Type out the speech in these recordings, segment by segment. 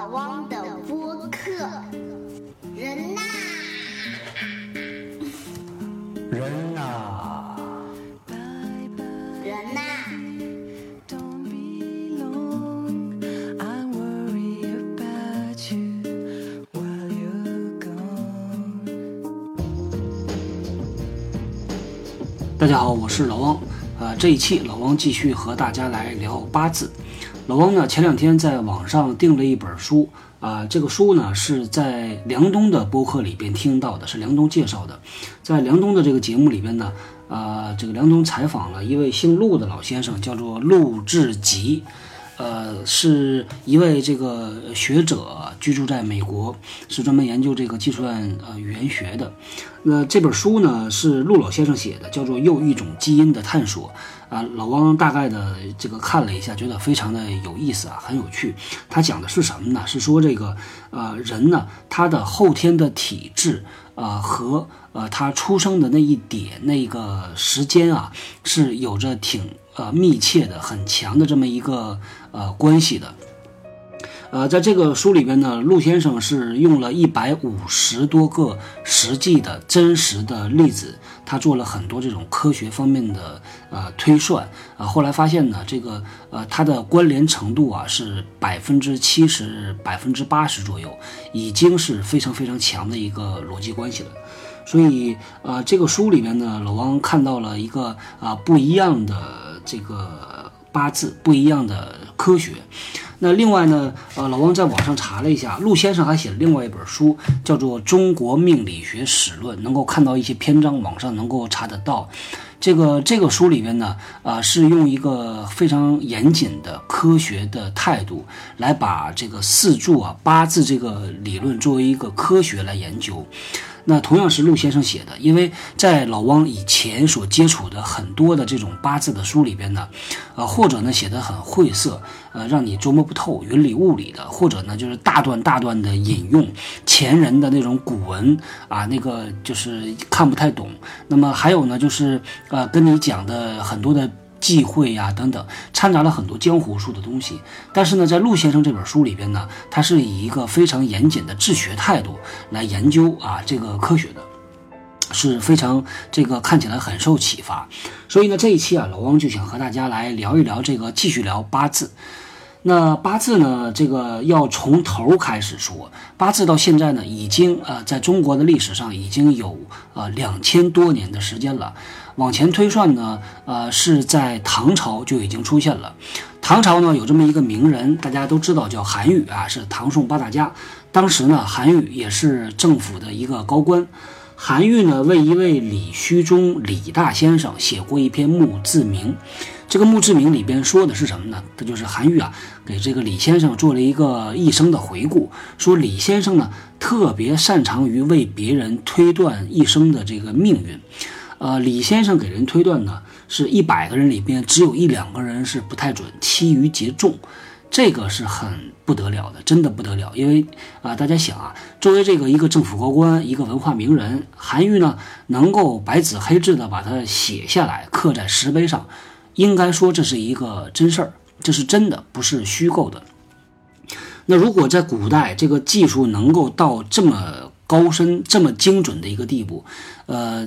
老汪的播客人呐，人呐，人呐。大家好，我是老汪，呃，这一期老汪继续和大家来聊八字。老汪呢，前两天在网上订了一本书啊、这个书呢是在梁冬的播客里边听到的，是梁冬介绍的。在梁冬的这个节目里边呢，啊，这个梁冬采访了一位姓陆的老先生，叫做陆志吉。呃，是一位这个学者，居住在美国，是专门研究这个计算呃语言学的。那这本书呢是陆老先生写的，叫做《又一种基因的探索》啊。老汪大概的这个看了一下，觉得非常的有意思啊，很有趣。他讲的是什么呢？是说这个呃人呢，他的后天的体质呃、和呃他出生的那一点那个时间啊，是有着挺呃密切的、很强的这么一个呃关系的。呃，在这个书里边呢，陆先生是用了一百五十多个实际的真实的例子，他做了很多这种科学方面的呃推算啊、后来发现呢，这个呃它的关联程度啊是百分之七十、百分之八十左右，已经是非常非常强的一个逻辑关系了。所以，呃，这个书里面呢，老汪看到了一个啊、不一样的这个八字，不一样的科学。那另外呢，呃，老汪在网上查了一下，陆先生还写了另外一本书，叫做《中国命理学史论》，能够看到一些篇章，网上能够查得到。这个这个书里边呢，啊、是用一个非常严谨的科学的态度来把这个四柱啊八字这个理论作为一个科学来研究。那同样是陆先生写的，因为在老汪以前所接触的很多的这种八字的书里边呢，呃，或者呢写的很晦涩，呃，让你琢磨不透、云里雾里的，或者呢就是大段大段的引用前人的那种古文啊，那个就是看不太懂。那么还有呢，就是呃跟你讲的很多的。忌讳呀、等等，掺杂了很多江湖术的东西。但是呢，在陆先生这本书里边呢，他是以一个非常严谨的治学态度来研究啊这个科学的。是非常这个看起来很受启发，所以呢这一期啊老汪就想和大家来聊一聊这个，继续聊八字。那八字呢，这个要从头开始说。八字到现在呢，已经呃在中国的历史上已经有呃两千多年的时间了。往前推算呢，呃是在唐朝就已经出现了。唐朝呢有这么一个名人，大家都知道叫韩愈啊，是唐宋八大家。当时呢，韩愈也是政府的一个高官。韩愈呢为一位李虚中李大先生写过一篇墓志铭。这个墓志铭里边说的是什么呢？他就是韩愈啊给这个李先生做了一个一生的回顾，说李先生呢特别擅长于为别人推断一生的这个命运。呃，李先生给人推断呢，是一百个人里边只有一两个人是不太准，其余皆中。这个是很不得了的，真的不得了。因为啊、大家想啊，作为这个一个政府高官，一个文化名人，韩愈呢能够白纸黑字的把它写下来，刻在石碑上，应该说这是一个真事儿，这是真的，不是虚构的。那如果在古代这个技术能够到这么高深、这么精准的一个地步，呃，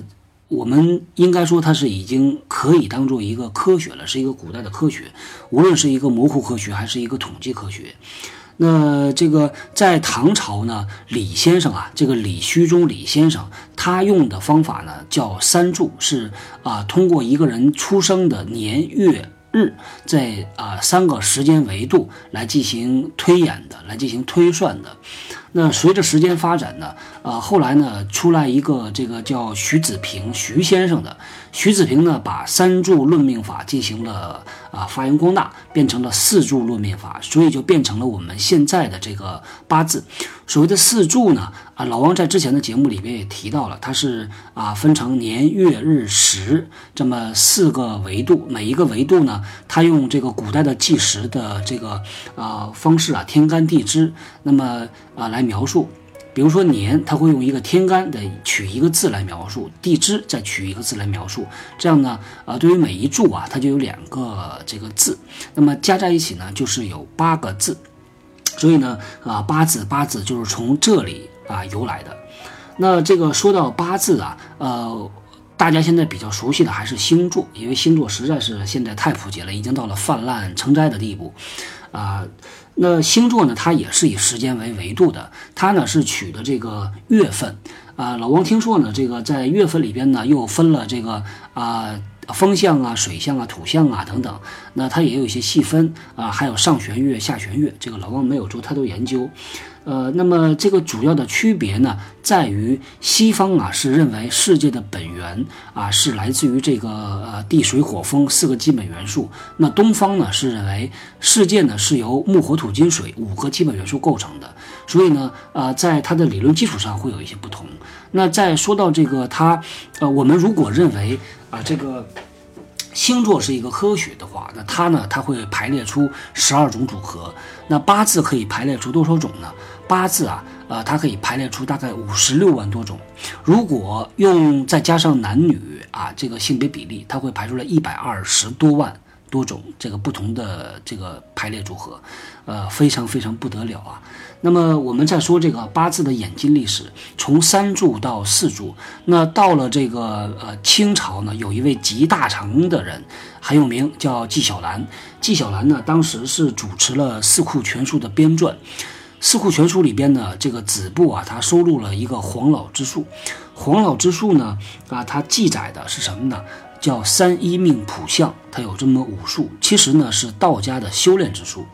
我们应该说它是已经可以当做一个科学了，是一个古代的科学，无论是一个模糊科学还是一个统计科学。那这个在唐朝呢，李先生啊，这个李虚中李先生，他用的方法呢叫三柱，是啊，通过一个人出生的年月日，在啊三个时间维度来进行推演的，来进行推算的。那随着时间发展呢，啊，后来呢出来一个这个叫徐子平徐先生的，徐子平呢把三柱论命法进行了啊发扬光大，变成了四柱论命法，所以就变成了我们现在的这个八字。所谓的四柱呢，啊，老王在之前的节目里边也提到了，它是啊分成年月日时这么四个维度，每一个维度呢，它用这个古代的计时的这个啊方式啊天干地支，那么啊来描述。比如说年，它会用一个天干的取一个字来描述，地支再取一个字来描述，这样呢，啊，对于每一柱啊，它就有两个这个字，那么加在一起呢，就是有八个字。所以呢，啊，八字八字就是从这里啊由来的。那这个说到八字啊，呃，大家现在比较熟悉的还是星座，因为星座实在是现在太普及了，已经到了泛滥成灾的地步，啊。那星座呢，它也是以时间为维度的，它呢是取的这个月份，啊，老王听说呢，这个在月份里边呢又分了这个啊风象啊、水象啊、土象啊等等，那它也有一些细分啊，还有上弦月、下弦月，这个老王没有做太多研究。呃，那么这个主要的区别呢，在于西方啊是认为世界的本源啊是来自于这个呃地水火风四个基本元素，那东方呢是认为世界呢是由木火土金水五个基本元素构成的，所以呢，呃，在它的理论基础上会有一些不同。那再说到这个它，呃，我们如果认为啊这个。星座是一个科学的话，那它呢，它会排列出十二种组合。那八字可以排列出多少种呢？八字啊，呃，它可以排列出大概五十六万多种。如果用再加上男女啊这个性别比例，它会排出来一百二十多万多种这个不同的这个排列组合，呃，非常非常不得了啊。那么我们再说这个八字的演进历史，从三柱到四柱，那到了这个呃清朝呢，有一位集大成的人很有名，叫纪晓岚。纪晓岚呢，当时是主持了《四库全书》的编撰，《四库全书》里边呢，这个子部啊，他收录了一个黄老之术。黄老之术呢，啊，它记载的是什么呢？叫三一命谱相，它有这么五术，其实呢是道家的修炼之术。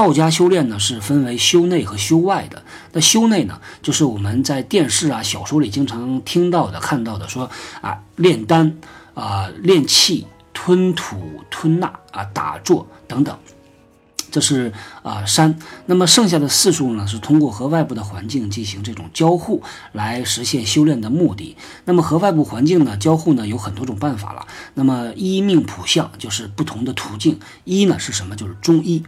道家修炼呢是分为修内和修外的。那修内呢，就是我们在电视啊、小说里经常听到的、看到的，说啊炼丹啊、炼气、吞吐、吞纳啊、打坐等等，这是啊山。那么剩下的四术呢，是通过和外部的环境进行这种交互来实现修炼的目的。那么和外部环境呢交互呢有很多种办法了。那么一命普相就是不同的途径。一呢是什么？就是中医。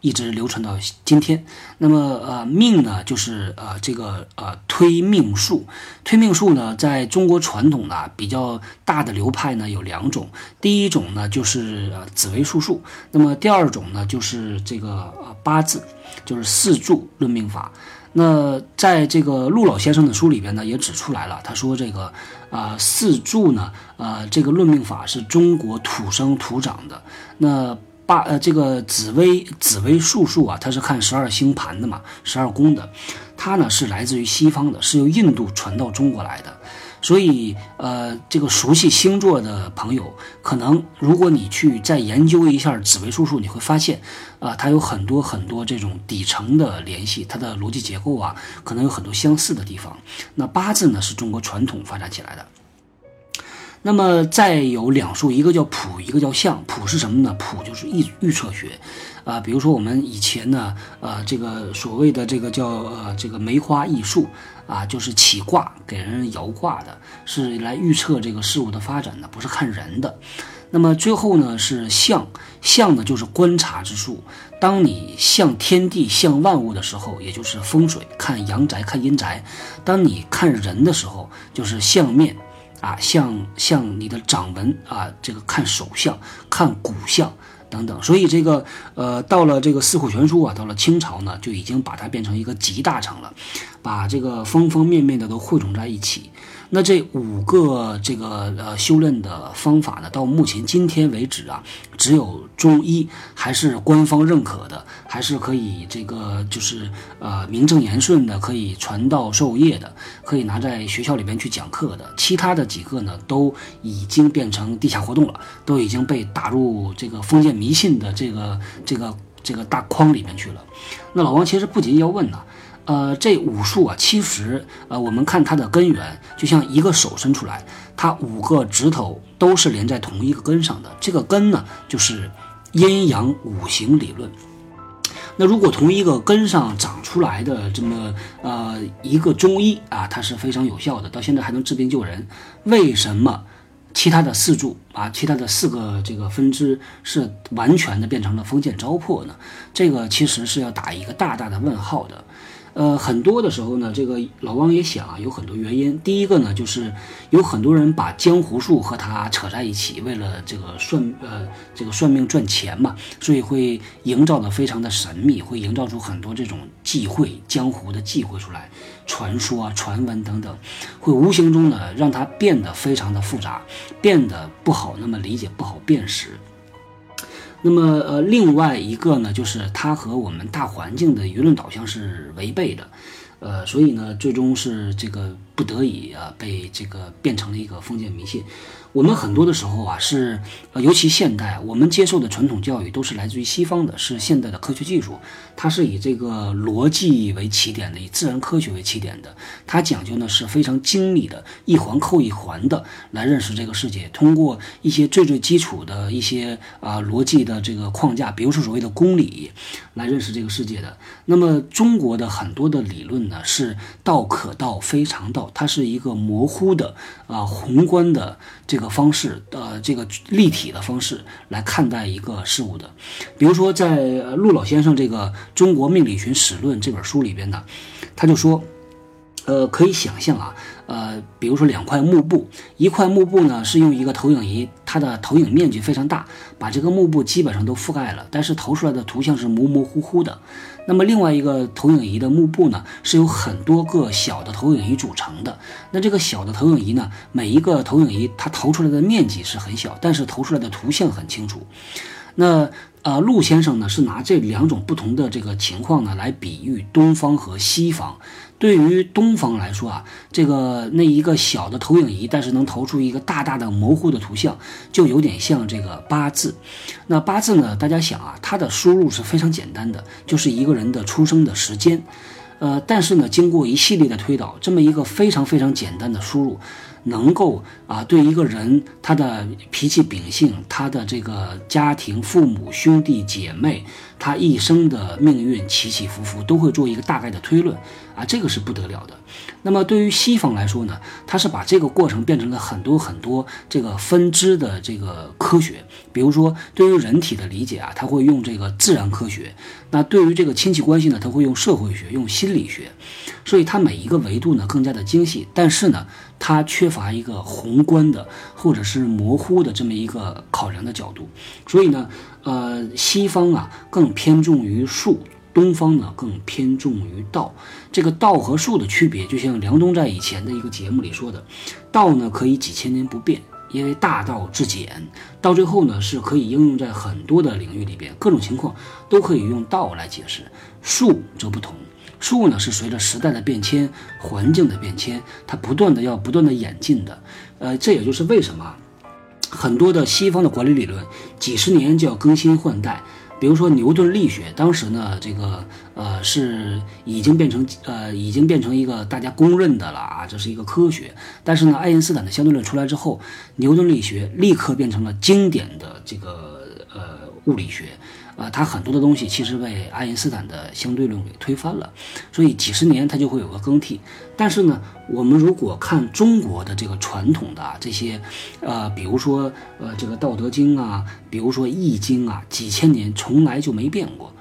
一直流传到今天。那么，呃，命呢，就是呃这个呃推命术。推命术呢，在中国传统的比较大的流派呢有两种。第一种呢就是呃紫微术数。那么第二种呢就是这个呃八字，就是四柱论命法。那在这个陆老先生的书里边呢也指出来了，他说这个啊四柱呢，呃这个论命法是中国土生土长的。那八呃，这个紫微紫微术数啊，它是看十二星盘的嘛，十二宫的，它呢是来自于西方的，是由印度传到中国来的。所以呃，这个熟悉星座的朋友，可能如果你去再研究一下紫微术数，你会发现啊，它有很多很多这种底层的联系，它的逻辑结构啊，可能有很多相似的地方。那八字呢，是中国传统发展起来的。那么再有两术，一个叫卜，一个叫相。卜是什么呢？卜就是预预测学，啊，比如说我们以前呢，呃，这个所谓的这个叫呃这个梅花易数啊，就是起卦给人摇卦的，是来预测这个事物的发展的，不是看人的。那么最后呢是相，相呢就是观察之术。当你向天地、向万物的时候，也就是风水，看阳宅、看阴宅；当你看人的时候，就是相面。啊，像像你的掌纹啊，这个看手相、看骨相等等，所以这个呃，到了这个四库全书啊，到了清朝呢，就已经把它变成一个集大成了，把这个方方面面的都汇总在一起。那这五个这个呃修炼的方法呢，到目前今天为止啊，只有中医还是官方认可的，还是可以这个就是呃名正言顺的可以传道授业的，可以拿在学校里边去讲课的。其他的几个呢，都已经变成地下活动了，都已经被打入这个封建迷信的这个这个这个大框里面去了。那老王其实不仅要问呢。呃，这五术啊，其实呃，我们看它的根源，就像一个手伸出来，它五个指头都是连在同一个根上的。这个根呢，就是阴阳五行理论。那如果同一个根上长出来的这么呃一个中医啊，它是非常有效的，到现在还能治病救人。为什么其他的四柱啊，其他的四个这个分支是完全的变成了封建糟粕呢？这个其实是要打一个大大的问号的。呃，很多的时候呢，这个老汪也想啊，有很多原因。第一个呢，就是有很多人把江湖术和他扯在一起，为了这个算呃这个算命赚钱嘛，所以会营造的非常的神秘，会营造出很多这种忌讳、江湖的忌讳出来，传说啊、传闻等等，会无形中呢让它变得非常的复杂，变得不好那么理解、不好辨识。那么，呃，另外一个呢，就是它和我们大环境的舆论导向是违背的，呃，所以呢，最终是这个不得已啊，被这个变成了一个封建迷信。我们很多的时候啊，是呃，尤其现代，我们接受的传统教育都是来自于西方的，是现代的科学技术，它是以这个逻辑为起点的，以自然科学为起点的，它讲究呢是非常精密的，一环扣一环的来认识这个世界，通过一些最最基础的一些啊逻辑的这个框架，比如说所谓的公理，来认识这个世界的。那么中国的很多的理论呢，是道可道非常道，它是一个模糊的啊宏观的这个方式，呃，这个立体的方式来看待一个事物的。比如说，在陆老先生这个《中国命理学史论》这本书里边呢，他就说。呃，可以想象啊，呃，比如说两块幕布，一块幕布呢是用一个投影仪，它的投影面积非常大，把这个幕布基本上都覆盖了，但是投出来的图像是模模糊糊的。那么另外一个投影仪的幕布呢，是由很多个小的投影仪组成的。那这个小的投影仪呢，每一个投影仪它投出来的面积是很小，但是投出来的图像很清楚。那呃，陆先生呢是拿这两种不同的这个情况呢来比喻东方和西方。对于东方来说啊，这个那一个小的投影仪，但是能投出一个大大的模糊的图像，就有点像这个八字。那八字呢，大家想啊，它的输入是非常简单的，就是一个人的出生的时间。呃，但是呢，经过一系列的推导，这么一个非常非常简单的输入，能够啊，对一个人他的脾气秉性、他的这个家庭、父母、兄弟姐妹，他一生的命运起起伏伏，都会做一个大概的推论啊，这个是不得了的。那么对于西方来说呢，它是把这个过程变成了很多很多这个分支的这个科学。比如说，对于人体的理解啊，他会用这个自然科学；那对于这个亲戚关系呢，他会用社会学、用心理学。所以它每一个维度呢更加的精细，但是呢，它缺乏一个宏观的或者是模糊的这么一个考量的角度。所以呢，呃，西方啊更偏重于术。东方呢更偏重于道，这个道和术的区别，就像梁冬在以前的一个节目里说的，道呢可以几千年不变，因为大道至简，到最后呢是可以应用在很多的领域里边，各种情况都可以用道来解释。术则不同，术呢是随着时代的变迁、环境的变迁，它不断的要不断的演进的。呃，这也就是为什么很多的西方的管理理论几十年就要更新换代。比如说牛顿力学，当时呢，这个呃是已经变成呃已经变成一个大家公认的了啊，这是一个科学。但是呢，爱因斯坦的相对论出来之后，牛顿力学立刻变成了经典的这个呃物理学。啊，它很多的东西其实被爱因斯坦的相对论给推翻了，所以几十年它就会有个更替。但是呢，我们如果看中国的这个传统的啊这些，呃，比如说呃这个《道德经》啊，比如说《易经》啊，几千年从来就没变过。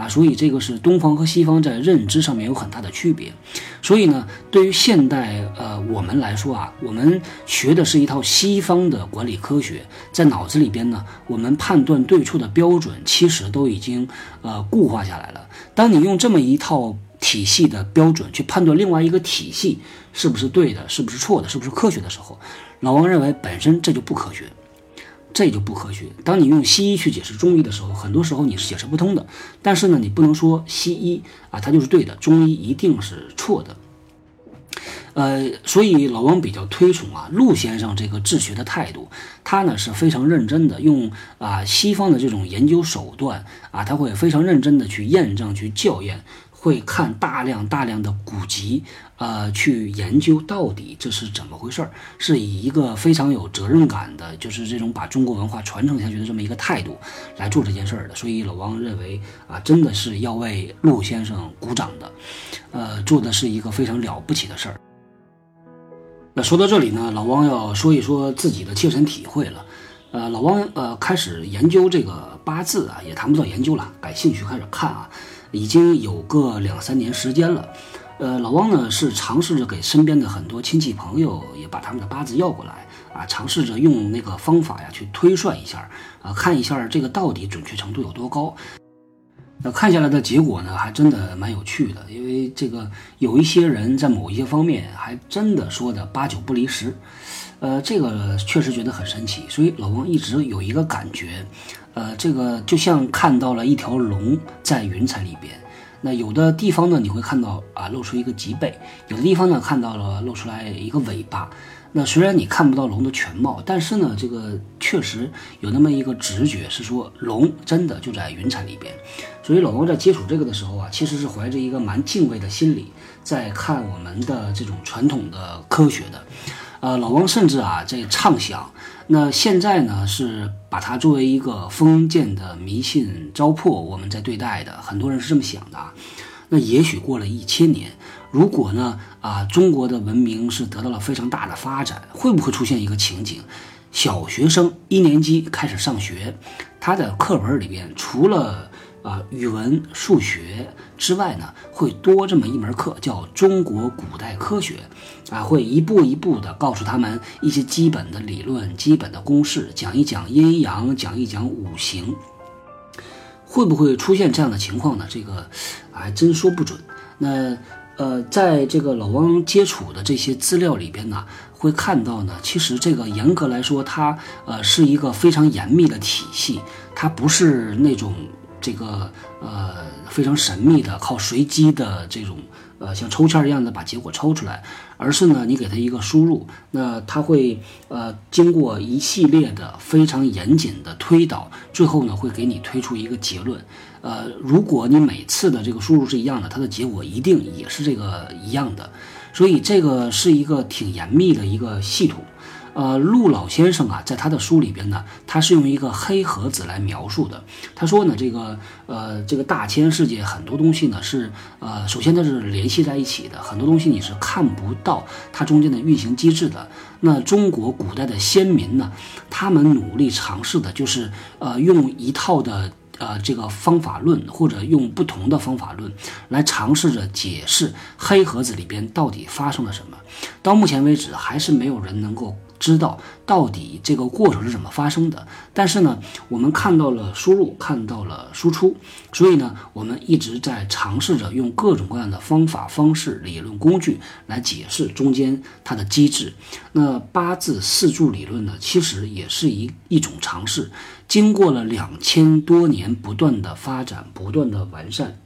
啊，所以这个是东方和西方在认知上面有很大的区别。所以呢，对于现代呃我们来说啊，我们学的是一套西方的管理科学，在脑子里边呢，我们判断对错的标准其实都已经呃固化下来了。当你用这么一套体系的标准去判断另外一个体系是不是对的，是不是错的，是不是科学的时候，老王认为本身这就不科学。这就不科学。当你用西医去解释中医的时候，很多时候你是解释不通的。但是呢，你不能说西医啊，它就是对的，中医一定是错的。呃，所以老王比较推崇啊陆先生这个治学的态度，他呢是非常认真的，用啊西方的这种研究手段啊，他会非常认真的去验证、去校验。会看大量大量的古籍，呃，去研究到底这是怎么回事儿，是以一个非常有责任感的，就是这种把中国文化传承下去的这么一个态度来做这件事儿的。所以老王认为啊，真的是要为陆先生鼓掌的，呃，做的是一个非常了不起的事儿。那说到这里呢，老汪要说一说自己的切身体会了。呃，老汪呃开始研究这个八字啊，也谈不到研究了，感兴趣开始看啊。已经有个两三年时间了。呃，老汪呢是尝试着给身边的很多亲戚朋友也把他们的八字要过来啊，尝试着用那个方法呀去推算一下啊，看一下这个到底准确程度有多高。那看下来的结果呢，还真的蛮有趣的，因为这个有一些人在某一些方面还真的说的八九不离十，呃，这个确实觉得很神奇，所以老王一直有一个感觉，呃，这个就像看到了一条龙在云彩里边。那有的地方呢，你会看到啊露出一个脊背；有的地方呢，看到了露出来一个尾巴。那虽然你看不到龙的全貌，但是呢，这个确实有那么一个直觉，是说龙真的就在云彩里边。所以老王在接触这个的时候啊，其实是怀着一个蛮敬畏的心理，在看我们的这种传统的科学的。呃，老王甚至啊在畅想，那现在呢是把它作为一个封建的迷信糟粕，我们在对待的，很多人是这么想的啊。那也许过了一千年，如果呢啊中国的文明是得到了非常大的发展，会不会出现一个情景？小学生一年级开始上学，他的课本里边除了啊语文、数学之外呢，会多这么一门课，叫中国古代科学，啊，会一步一步的告诉他们一些基本的理论、基本的公式，讲一讲阴阳，讲一讲五行。会不会出现这样的情况呢？这个还真说不准。那呃，在这个老汪接触的这些资料里边呢，会看到呢，其实这个严格来说，它呃是一个非常严密的体系，它不是那种这个呃非常神秘的靠随机的这种。呃，像抽签一样的把结果抽出来，而是呢，你给它一个输入，那它会呃经过一系列的非常严谨的推导，最后呢会给你推出一个结论。呃，如果你每次的这个输入是一样的，它的结果一定也是这个一样的。所以这个是一个挺严密的一个系统。呃，陆老先生啊，在他的书里边呢，他是用一个黑盒子来描述的。他说呢，这个呃，这个大千世界很多东西呢是呃，首先它是联系在一起的，很多东西你是看不到它中间的运行机制的。那中国古代的先民呢，他们努力尝试的就是呃，用一套的。呃，这个方法论或者用不同的方法论来尝试着解释黑盒子里边到底发生了什么。到目前为止，还是没有人能够知道到底这个过程是怎么发生的。但是呢，我们看到了输入，看到了输出，所以呢，我们一直在尝试着用各种各样的方法、方式、理论工具来解释中间它的机制。那八字四柱理论呢，其实也是一一种尝试。经过了两千多年不断的发展、不断的完善，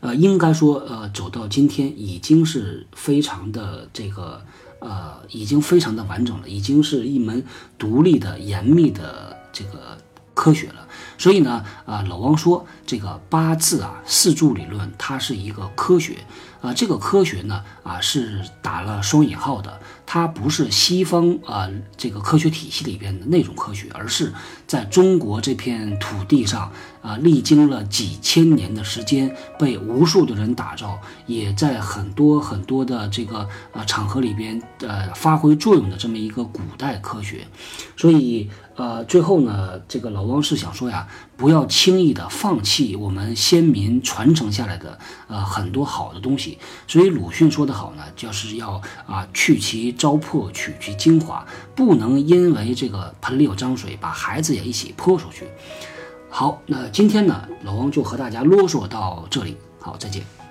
呃，应该说，呃，走到今天已经是非常的这个，呃，已经非常的完整了，已经是一门独立的、严密的这个科学了。所以呢，啊，老王说这个八字啊、四柱理论，它是一个科学，啊，这个科学呢，啊，是打了双引号的。它不是西方啊这个科学体系里边的那种科学，而是在中国这片土地上啊，历经了几千年的时间，被无数的人打造，也在很多很多的这个啊场合里边呃发挥作用的这么一个古代科学。所以呃，最后呢，这个老汪是想说呀，不要轻易的放弃我们先民传承下来的呃很多好的东西。所以鲁迅说的好呢，就是要啊去其。糟粕取其精华，不能因为这个盆里有脏水，把孩子也一起泼出去。好，那今天呢，老王就和大家啰嗦到这里。好，再见。